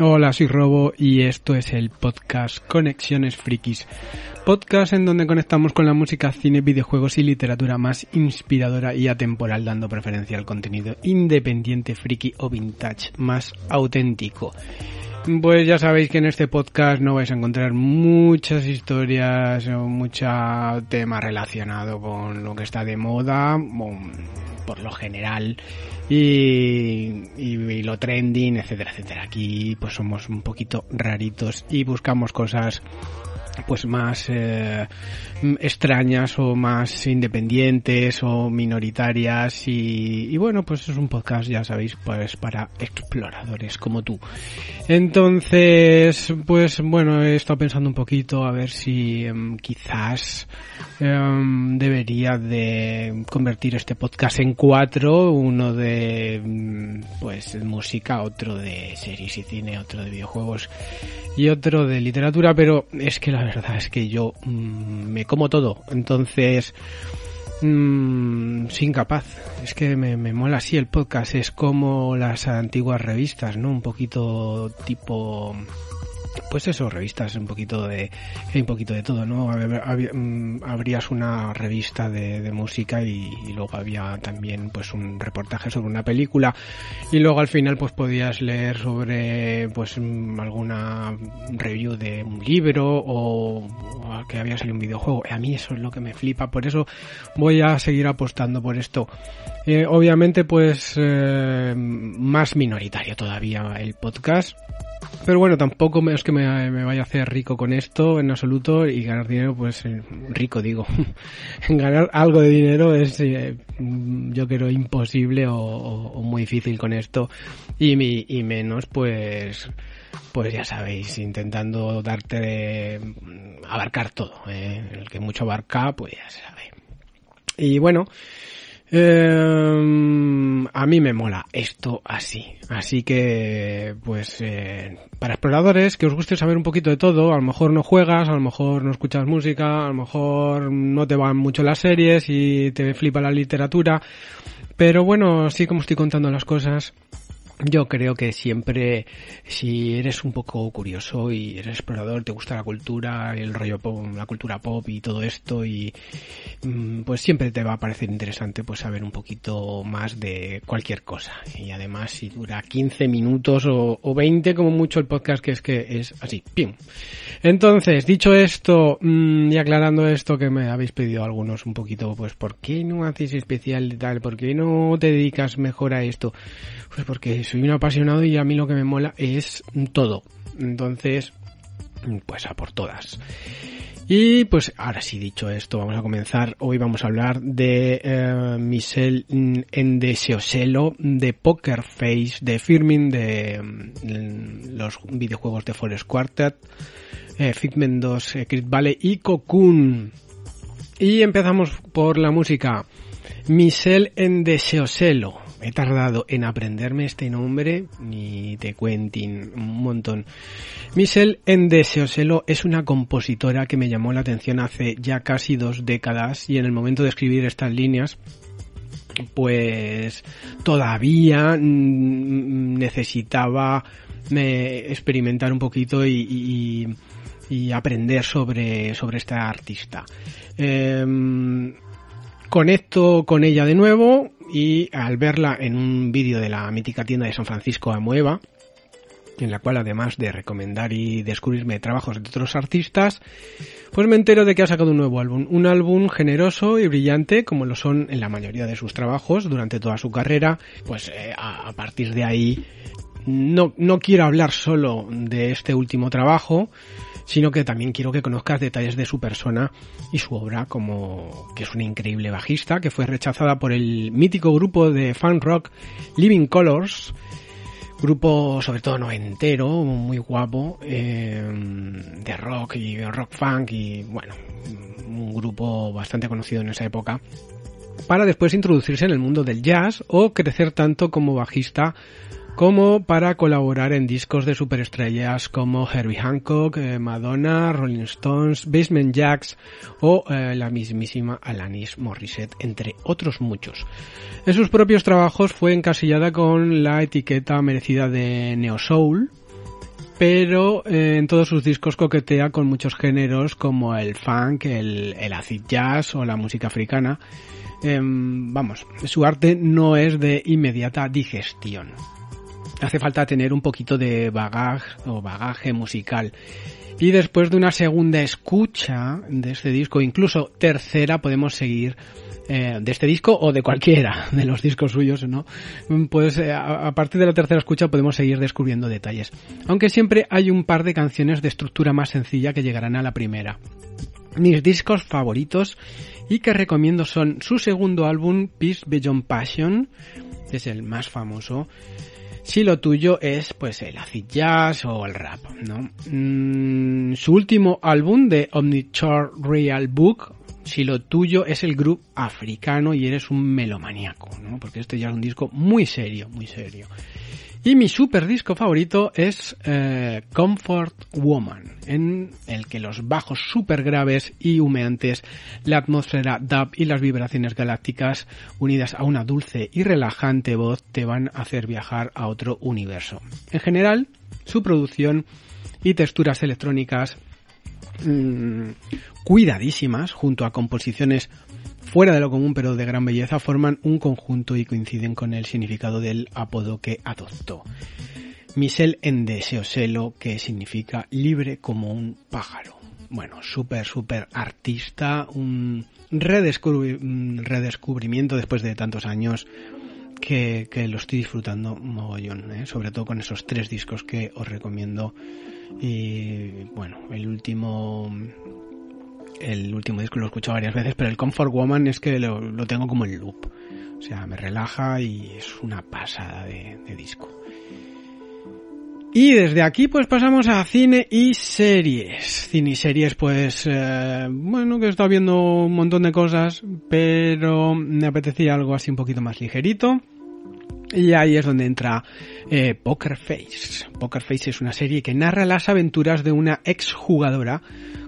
Hola, soy Robo y esto es el podcast Conexiones Frikis. Podcast en donde conectamos con la música, cine, videojuegos y literatura más inspiradora y atemporal, dando preferencia al contenido independiente, friki o vintage más auténtico. Pues ya sabéis que en este podcast no vais a encontrar muchas historias o mucho tema relacionado con lo que está de moda, por lo general, y, y, lo trending, etcétera, etcétera. Aquí pues somos un poquito raritos y buscamos cosas pues más eh, extrañas o más independientes o minoritarias y, y, bueno pues es un podcast ya sabéis pues para exploradores como tú. Entonces pues bueno he estado pensando un poquito a ver si um, quizás um, debería de convertir este podcast en cuatro uno de pues música otro de series y cine otro de videojuegos y otro de literatura pero es que la verdad es que yo mmm, me como todo. Entonces, mmm, soy incapaz. Es que me, me, mola así el podcast. Es como las antiguas revistas, ¿no? Un poquito tipo pues eso, revistas un poquito de, un poquito de todo, ¿no? Mm, abrías una revista de, música y, luego había también pues un reportaje sobre una película y luego al final pues podías leer sobre pues mm, alguna review de un libro o, o que había salido un videojuego. A mí eso es lo que me flipa, por eso voy a seguir apostando por esto. Eh, obviamente pues eh, más minoritario todavía el podcast pero bueno, tampoco es que me, me, vaya a hacer rico con esto en absoluto y ganar dinero, pues eh, rico digo. ganar algo de dinero es, eh, yo creo, imposible o, o, muy difícil con esto y, mi, y menos, pues, pues ya sabéis, intentando darte de abarcar todo. ¿eh? El que mucho abarca, pues ya se sabe. Y bueno, eh, a mí me mola esto así. Así que, pues, eh, para exploradores que os guste saber un poquito de todo, a lo mejor no juegas, a lo mejor no escuchas música, a lo mejor no te van mucho las series y te flipa la literatura. Pero bueno, así como estoy contando las cosas, yo creo que siempre, si eres un poco curioso y eres explorador, te gusta la cultura, el rollo pop, la cultura pop y todo esto, y pues siempre te va a parecer interesante pues saber un poquito más de cualquier cosa. Y además, si dura 15 minutos o, o 20 como mucho el podcast, que es que es así, ¡pim! Entonces, dicho esto, y aclarando esto que me habéis pedido algunos un poquito, pues ¿por qué no haces especial de tal? ¿Por qué no te dedicas mejor a esto? Pues porque soy un apasionado y a mí lo que me mola es todo. Entonces, pues a por todas. Y pues ahora sí dicho esto, vamos a comenzar. Hoy vamos a hablar de eh, Michel Endeseoselo, de Poker Face, de Firmin, de mm, los videojuegos de Forest Quartet, eh, Figment 2, eh, Crit Valley y Cocoon. Y empezamos por la música. Michel Endeseoselo he tardado en aprenderme este nombre, ni te cuentin un montón. Michelle Endeseoselo es una compositora que me llamó la atención hace ya casi dos décadas y en el momento de escribir estas líneas pues todavía necesitaba experimentar un poquito y, aprender sobre, sobre esta artista. Eh, conecto con ella de nuevo y al verla en un vídeo de la mítica tienda de San Francisco Amueva, en la cual además de recomendar y descubrirme trabajos de otros artistas, pues me entero de que ha sacado un nuevo álbum, un álbum generoso y brillante como lo son en la mayoría de sus trabajos durante toda su carrera, pues eh, a, a, partir de ahí no, no quiero hablar solo de este último trabajo, sino que también quiero que conozcas detalles de su persona y su obra como que es una increíble bajista que fue rechazada por el mítico grupo de fan rock Living Colors grupo sobre todo no entero, muy guapo, eh, de rock y rock funk y bueno, un grupo bastante conocido en esa época, para después introducirse en el mundo del jazz o crecer tanto como bajista como para colaborar en discos de superestrellas como Herbie Hancock, eh, Madonna, Rolling Stones, Basement Jacks o eh, la mismísima Alanis Morissette, entre otros muchos. En sus propios trabajos fue encasillada con la etiqueta merecida de Neo Soul, pero eh, en todos sus discos coquetea con muchos géneros como el funk, el, acid jazz o la música africana. Em, vamos, su arte no es de inmediata digestión hace falta tener un poquito de bagaje o bagaje musical. Y después de una segunda escucha de este disco, incluso tercera, podemos seguir eh, de este disco o de cualquiera de los discos suyos, ¿no? Pues eh, a, partir de la tercera escucha podemos seguir descubriendo detalles. Aunque siempre hay un par de canciones de estructura más sencilla que llegarán a la primera. Mis discos favoritos y que recomiendo son su segundo álbum, Peace Beyond Passion, que es el más famoso, si lo tuyo es pues el acid jazz o el rap, ¿no? Mm, su último álbum de Omnichart Real Book, si lo tuyo es el grupo africano y eres un melomaníaco, ¿no? Porque este ya es un disco muy serio, muy serio. Y mi super disco favorito es eh, Comfort Woman, en el que los bajos super graves y humeantes, la atmósfera dub y las vibraciones galácticas unidas a una dulce y relajante voz te van a hacer viajar a otro universo. En general, su producción y texturas electrónicas mmm, cuidadísimas junto a composiciones fuera de lo común pero de gran belleza, forman un conjunto y coinciden con el significado del apodo que adoptó. Michel en Deseoselo, que significa libre como un pájaro. Bueno, súper, súper artista, un, redescubrimiento después de tantos años que, que lo estoy disfrutando mogollón, ¿eh? sobre todo con esos tres discos que os recomiendo. Y bueno, el último el último disco lo he escuchado varias veces, pero el Comfort Woman es que lo, tengo como el loop. O sea, me relaja y es una pasada de, disco. Y desde aquí pues pasamos a cine y series. Cine y series pues, eh, bueno, que he estado viendo un montón de cosas, pero me apetecía algo así un poquito más ligerito. Y ahí es donde entra eh, Poker Face. Poker Face es una serie que narra las aventuras de una exjugadora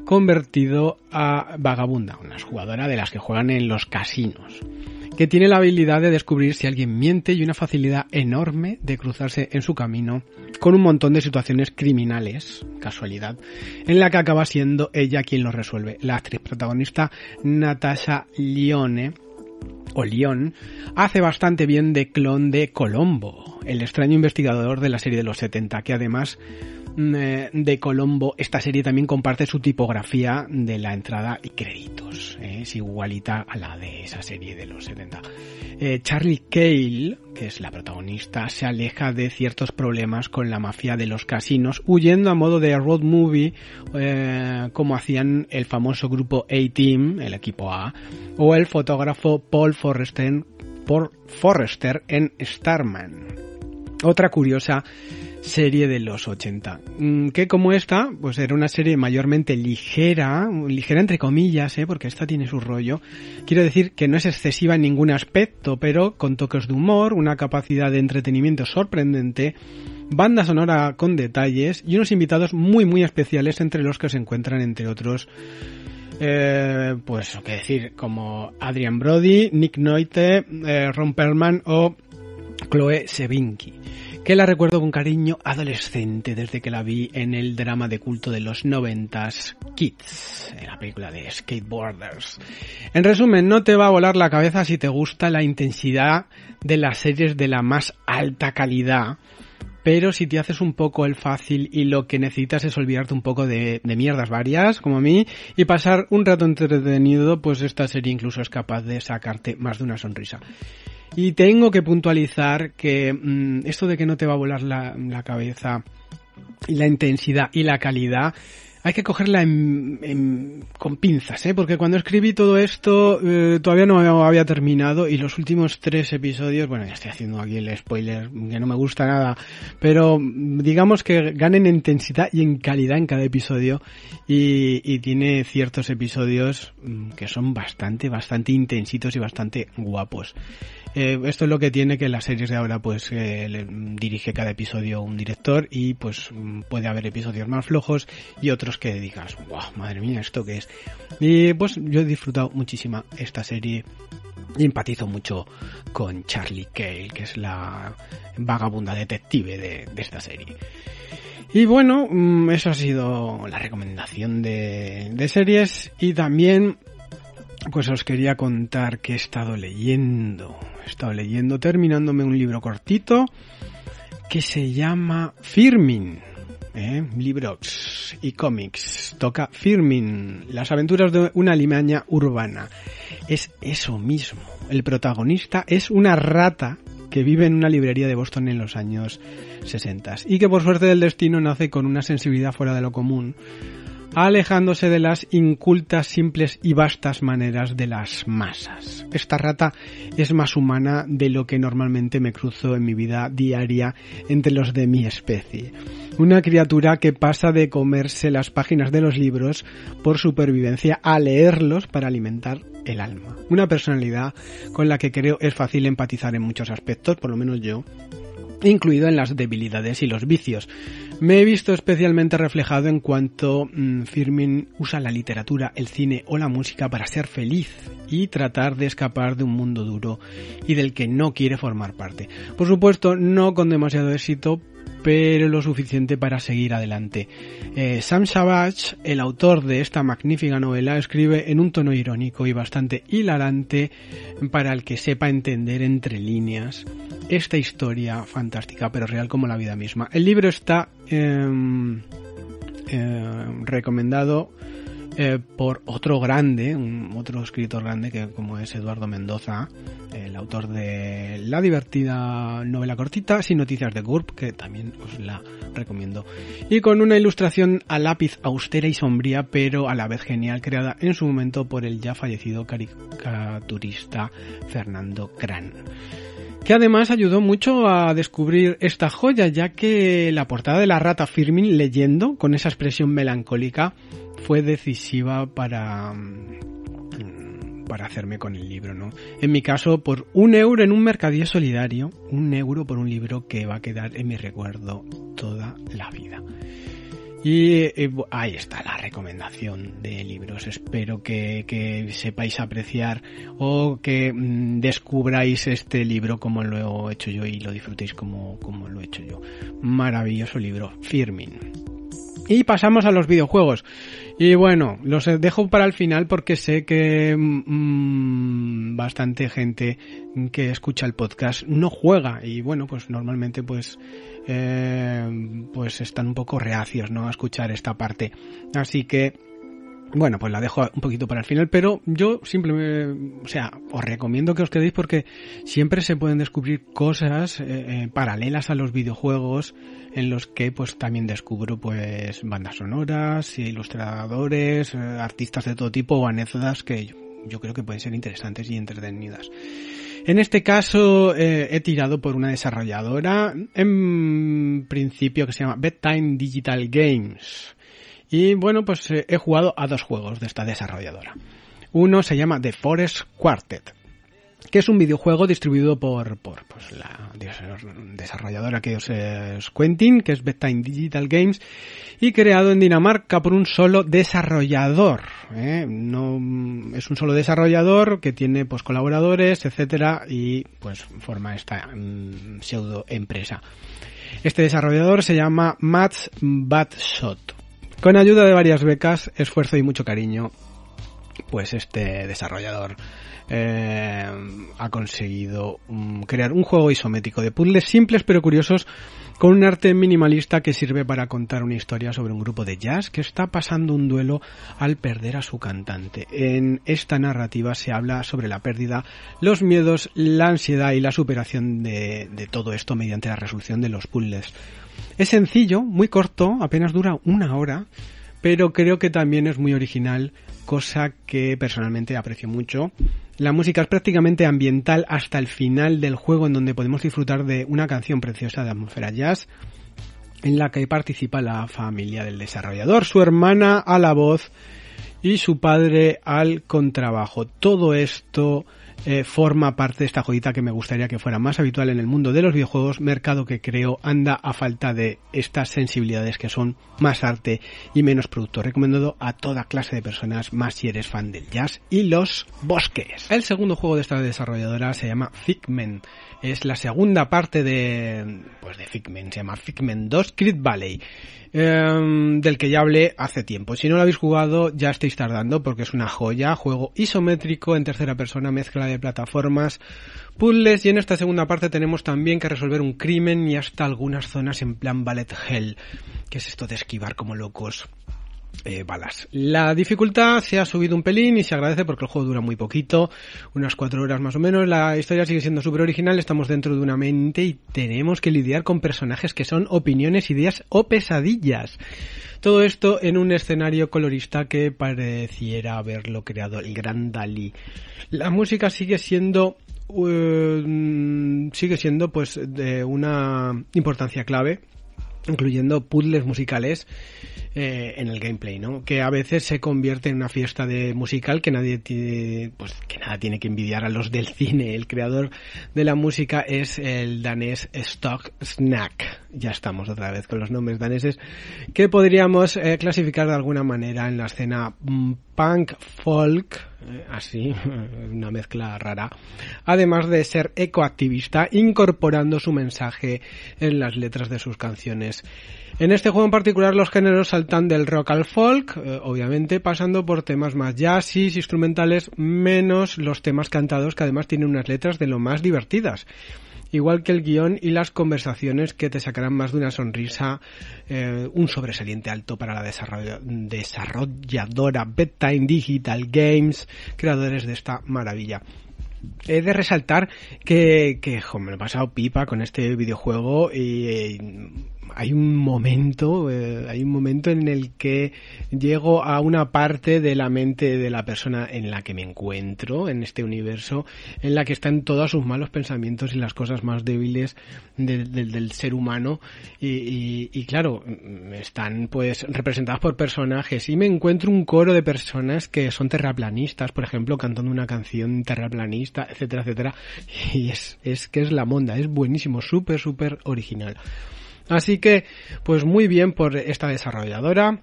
convertido a vagabunda, una jugadora de las que juegan en los casinos, que tiene la habilidad de descubrir si alguien miente y una facilidad enorme de cruzarse en su camino con un montón de situaciones criminales, casualidad, en la que acaba siendo ella quien lo resuelve. La actriz protagonista Natasha Lione o León, hace bastante bien de clon de Colombo, el extraño investigador de la serie de los 70, que además Mm, eh, de Colombo, esta serie también comparte su tipografía de la entrada y créditos. Eh, es igualita a la de esa serie de los 70. Eh, Charlie Cale, que es la protagonista, se aleja de ciertos problemas con la mafia de los casinos, huyendo a modo de road movie, como hacían el famoso grupo A-Team, el equipo A, o el fotógrafo Paul Forrester, Paul Forrester en Starman. Otra curiosa serie de los 80. Mm, que como esta, pues era una serie mayormente ligera, ligera entre comillas, ¿eh? porque esta tiene su rollo. Quiero decir que no es excesiva en ningún aspecto, pero con toques de humor, una capacidad de entretenimiento sorprendente, banda sonora con detalles y unos invitados muy muy especiales entre los que se encuentran entre otros eh, pues qué decir, como Adrian Brody, Nick Noite, eh, Ron Perlman o Chloe Sevinki que la recuerdo con cariño adolescente desde que la vi en el drama de culto de los noventas Kids, en la película de Skateboarders. En resumen, no te va a volar la cabeza si te gusta la intensidad de las series de la más alta calidad, pero si te haces un poco el fácil y lo que necesitas es olvidarte un poco de, mierdas varias, como a mí, y pasar un rato entretenido, pues esta serie incluso es capaz de sacarte más de una sonrisa. Y tengo que puntualizar que mm, esto de que no te va a volar la, cabeza y la intensidad y la calidad hay que cogerla con pinzas, ¿eh? porque cuando escribí todo esto eh, todavía no había terminado y los últimos tres episodios, bueno, ya estoy haciendo aquí el spoiler que no me gusta nada, pero digamos que ganen en intensidad y en calidad en cada episodio y, y tiene ciertos episodios mm, que son bastante, bastante intensitos y bastante guapos. Eh, esto es lo que tiene que las series de ahora pues eh, dirige cada episodio un director y pues mm, puede haber episodios más flojos y otros que digas, wow, madre mía, ¿esto qué es? Y pues yo he disfrutado muchísima esta serie y empatizo mucho con Charlie Cale, que es la vagabunda detective de, de esta serie. Y bueno, mm, eso ha sido la recomendación de, de series y también pues os quería contar que he estado leyendo he estado leyendo, terminándome un libro cortito que se llama Firmin. ¿eh? Libros y cómics. Toca Firmin, las aventuras de una limaña urbana. Es eso mismo. El protagonista es una rata que vive en una librería de Boston en los años 60 y que por suerte del destino nace con una sensibilidad fuera de lo común alejándose de las incultas, simples y vastas maneras de las masas. Esta rata es más humana de lo que normalmente me cruzo en mi vida diaria entre los de mi especie. Una criatura que pasa de comerse las páginas de los libros por supervivencia a leerlos para alimentar el alma. Una personalidad con la que creo es fácil empatizar en muchos aspectos, por lo menos yo, incluido en las debilidades y los vicios. Me he visto especialmente reflejado en cuanto mm, Firmin usa la literatura, el cine o la música para ser feliz y tratar de escapar de un mundo duro y del que no quiere formar parte. Por supuesto, no con demasiado éxito, pero lo suficiente para seguir adelante. Eh, Sam Savage, el autor de esta magnífica novela, escribe en un tono irónico y bastante hilarante para el que sepa entender entre líneas esta historia fantástica pero real como la vida misma. El libro está em, em, recomendado eh, por otro grande, otro escritor grande que como es Eduardo Mendoza, el autor de la divertida novela cortita Sin Noticias de GURP, que también os la recomiendo. Y con una ilustración a lápiz austera y sombría, pero a la vez genial, creada en su momento por el ya fallecido caricaturista Fernando Cran que además ayudó mucho a descubrir esta joya, ya que la portada de la rata Firmin leyendo, con esa expresión melancólica, fue decisiva para mm, para hacerme con el libro, ¿no? En mi caso, por un euro en un mercadillo solidario, un euro por un libro que va a quedar en mi recuerdo toda la vida. Y eh, ahí está la recomendación de libros. Espero que, sepáis apreciar o que mm, descubráis este libro como lo he hecho yo y lo disfrutéis como, como lo he hecho yo. Maravilloso libro, Firmin. Y pasamos a los videojuegos. Y bueno, los dejo para el final porque sé que mm, bastante gente que escucha el podcast no juega y bueno, pues normalmente pues eh, pues están un poco reacios, ¿no? A escuchar esta parte. Así que bueno, pues la dejo un poquito para el final, pero yo simplemente, o sea, os recomiendo que os quedéis porque siempre se pueden descubrir cosas eh, eh, paralelas a los videojuegos en los que pues también descubro pues bandas sonoras, ilustradores, eh, artistas de todo tipo o anécdotas que yo, yo, creo que pueden ser interesantes y entretenidas. En este caso he tirado por una desarrolladora en principio que se llama Bedtime Digital Games. Y bueno, pues eh, he jugado a dos juegos de esta desarrolladora. Uno se llama The Forest Quartet, que es un videojuego distribuido por, por pues, la desarrolladora que es Quentin, que es Bedtime Digital Games, y creado en Dinamarca por un solo desarrollador. ¿eh? No es un solo desarrollador que tiene pues colaboradores, etcétera, y pues forma esta mm, pseudo empresa. Este desarrollador se llama Matt Badshot. Con ayuda de varias becas, esfuerzo y mucho cariño, pues este desarrollador eh, ha conseguido crear un juego isométrico de puzzles simples pero curiosos con un arte minimalista que sirve para contar una historia sobre un grupo de jazz que está pasando un duelo al perder a su cantante. En esta narrativa se habla sobre la pérdida, los miedos, la ansiedad y la superación de, de todo esto mediante la resolución de los puzzles. Es sencillo, muy corto, apenas dura una hora, pero creo que también es muy original, cosa que personalmente aprecio mucho. La música es prácticamente ambiental hasta el final del juego en donde podemos disfrutar de una canción preciosa de atmósfera jazz en la que participa la familia del desarrollador, su hermana a la voz y su padre al contrabajo. Todo esto eh, forma parte de esta joyita que me gustaría que fuera más habitual en el mundo de los videojuegos, mercado que creo anda a falta de estas sensibilidades que son más arte y menos producto. Recomendado a toda clase de personas, más si eres fan del jazz y los bosques. El segundo juego de esta desarrolladora se llama Figment. Es la segunda parte de, pues de Figment, se llama Figment 2 Crit Valley. Em, del que ya hablé hace tiempo. Si no lo habéis jugado, ya estáis tardando porque es una joya, juego isométrico en tercera persona, mezcla de plataformas, puzzles y en esta segunda parte tenemos también que resolver un crimen y hasta algunas zonas en plan ballet hell, que es esto de esquivar como locos eh, balas. La dificultad se ha subido un pelín y se agradece porque el juego dura muy poquito, unas cuatro horas más o menos. La historia sigue siendo súper original, estamos dentro de una mente y tenemos que lidiar con personajes que son opiniones, ideas o pesadillas. Todo esto en un escenario colorista que pareciera haberlo creado el gran Dalí. La música sigue siendo uh, sigue siendo pues de una importancia clave incluyendo puzzles musicales eh, en el gameplay, ¿no? Que a veces se convierte en una fiesta de musical que nadie tiene, pues que nada tiene que envidiar a los del cine. El creador de la música es el danés Stock Snack. Ya estamos otra vez con los nombres daneses que podríamos eh, clasificar de alguna manera en la escena mm, punk folk, eh, así, una mezcla rara, además de ser ecoactivista, incorporando su mensaje en las letras de sus canciones. En este juego en particular los géneros saltan del rock al folk, eh, obviamente pasando por temas más jazzis, instrumentales, menos los temas cantados que además tienen unas letras de lo más divertidas igual que el guion y las conversaciones que te sacarán más de una sonrisa, eh, un sobresaliente alto para la desarrolladora Bedtime Digital Games, creadores de esta maravilla. He de resaltar que, que me he pasado pipa con este videojuego y hay un momento, eh, hay un momento en el que llego a una parte de la mente de la persona en la que me encuentro, en este universo, en la que están todos sus malos pensamientos y las cosas más débiles del ser humano. Y, y, claro, están pues representadas por personajes y me encuentro un coro de personas que son terraplanistas, por ejemplo, cantando una canción terraplanista, etcétera, etcétera. Y es, es que es la monda, es buenísimo, súper, súper original. Así que, pues muy bien por esta desarrolladora.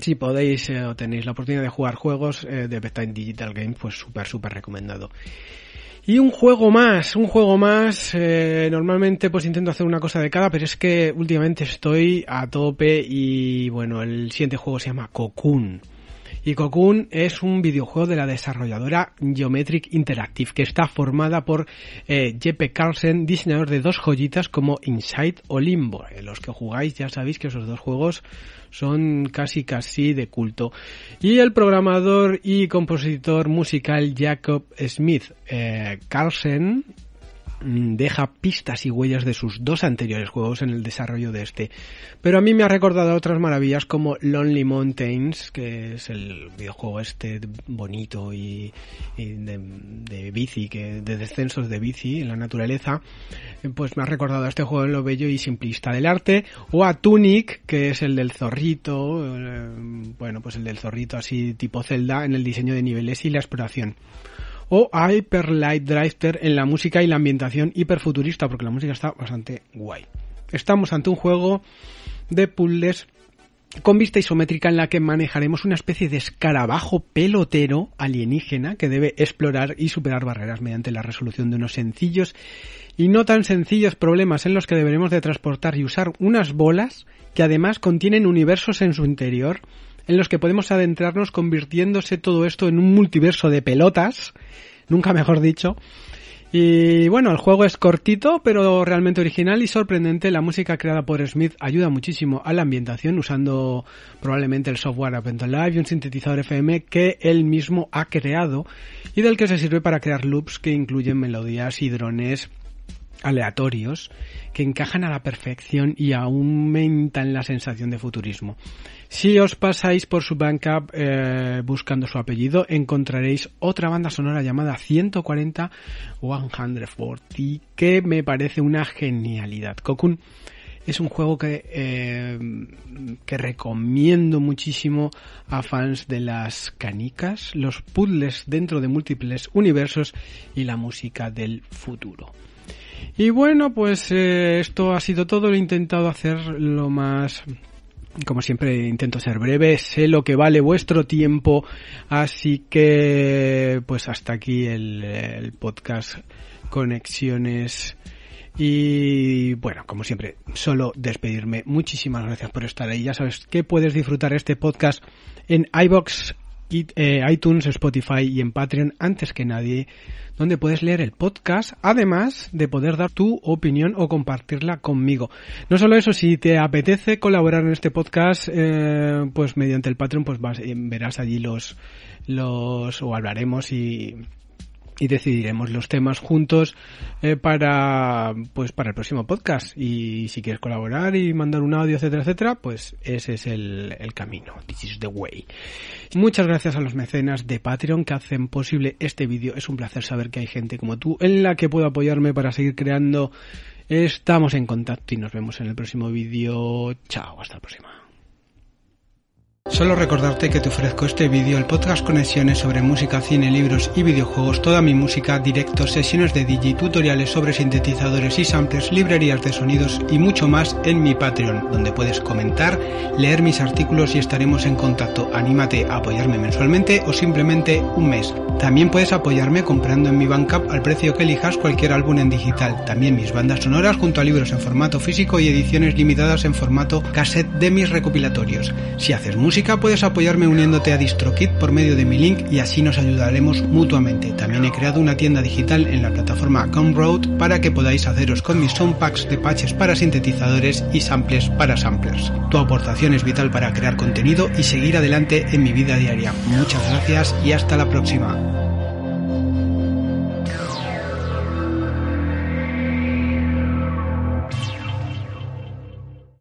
Si podéis eh, o tenéis la oportunidad de jugar juegos eh, de Bedtime Digital Games, pues súper, súper recomendado. Y un juego más, un juego más. Eh, normalmente pues intento hacer una cosa de cada, pero es que últimamente estoy a tope y bueno, el siguiente juego se llama Cocoon. Y Cocoon es un videojuego de la desarrolladora Geometric Interactive que está formada por eh, Jeppe Carlsen, diseñador de dos joyitas como Inside o Limbo. En los que jugáis ya sabéis que esos dos juegos son casi casi de culto. Y el programador y compositor musical Jacob Smith eh, Carlsen deja pistas y huellas de sus dos anteriores juegos en el desarrollo de este. Pero a mí me ha recordado otras maravillas como Lonely Mountains, que es el videojuego este bonito y, de, bici, que de descensos de bici en la naturaleza. Pues me ha recordado a este juego en lo bello y simplista del arte. O a Tunic, que es el del zorrito, eh, bueno, pues el del zorrito así tipo Zelda en el diseño de niveles y la exploración o Hyper Light Drifter en la música y la ambientación hiperfuturista, porque la música está bastante guay. Estamos ante un juego de puzzles con vista isométrica en la que manejaremos una especie de escarabajo pelotero alienígena que debe explorar y superar barreras mediante la resolución de unos sencillos y no tan sencillos problemas en los que deberemos de transportar y usar unas bolas que además contienen universos en su interior en los que podemos adentrarnos convirtiéndose todo esto en un multiverso de pelotas, nunca mejor dicho. Y bueno, el juego es cortito, pero realmente original y sorprendente. La música creada por Smith ayuda muchísimo a la ambientación usando probablemente el software Ableton Live y un sintetizador FM que él mismo ha creado y del que se sirve para crear loops que incluyen melodías y drones aleatorios que encajan a la perfección y aumentan la sensación de futurismo. Si os pasáis por su Bandcamp eh, buscando su apellido, encontraréis otra banda sonora llamada 140 140 que me parece una genialidad. Cocoon es un juego que, eh, que recomiendo muchísimo a fans de las canicas, los puzzles dentro de múltiples universos y la música del futuro. Y bueno, pues eh, esto ha sido todo. Lo he intentado hacer lo más como siempre intento ser breve, sé lo que vale vuestro tiempo, así que pues hasta aquí el, podcast Conexiones y bueno, como siempre, solo despedirme. Muchísimas gracias por estar ahí. Ya sabes que puedes disfrutar este podcast en iBox, iTunes, Spotify y en Patreon antes que nadie, donde puedes leer el podcast, además de poder dar tu opinión o compartirla conmigo. No solo eso, si te apetece colaborar en este podcast, eh, pues mediante el Patreon, pues vas, eh, verás allí los, los, o hablaremos y y decidiremos los temas juntos eh, para pues para el próximo podcast. Y si quieres colaborar y mandar un audio etcétera etcétera pues ese es el, el camino. This is the way. Muchas gracias a los mecenas de Patreon que hacen posible este vídeo. Es un placer saber que hay gente como tú en la que puedo apoyarme para seguir creando. Estamos en contacto y nos vemos en el próximo vídeo. Chao hasta la próxima Solo recordarte que te ofrezco este vídeo, el podcast Conexiones sobre música, cine, libros y videojuegos, toda mi música, directos, sesiones de DJ, tutoriales sobre sintetizadores y samplers, librerías de sonidos y mucho más en mi Patreon, donde puedes comentar, leer mis artículos y estaremos en contacto. Anímate a apoyarme mensualmente o simplemente un mes. También puedes apoyarme comprando en mi Bandcamp al precio que elijas cualquier álbum en digital. También mis bandas sonoras junto a libros en formato físico y ediciones limitadas en formato cassette de mis recopilatorios. Si haces música, puedes apoyarme uniéndote a DistroKit por medio de mi link y así nos ayudaremos mutuamente. También he creado una tienda digital en la plataforma Gumroad para que podáis haceros con mis soundpacks de patches para sintetizadores y samples para samplers. Tu aportación es vital para crear contenido y seguir adelante en mi vida diaria. Muchas gracias y hasta la próxima.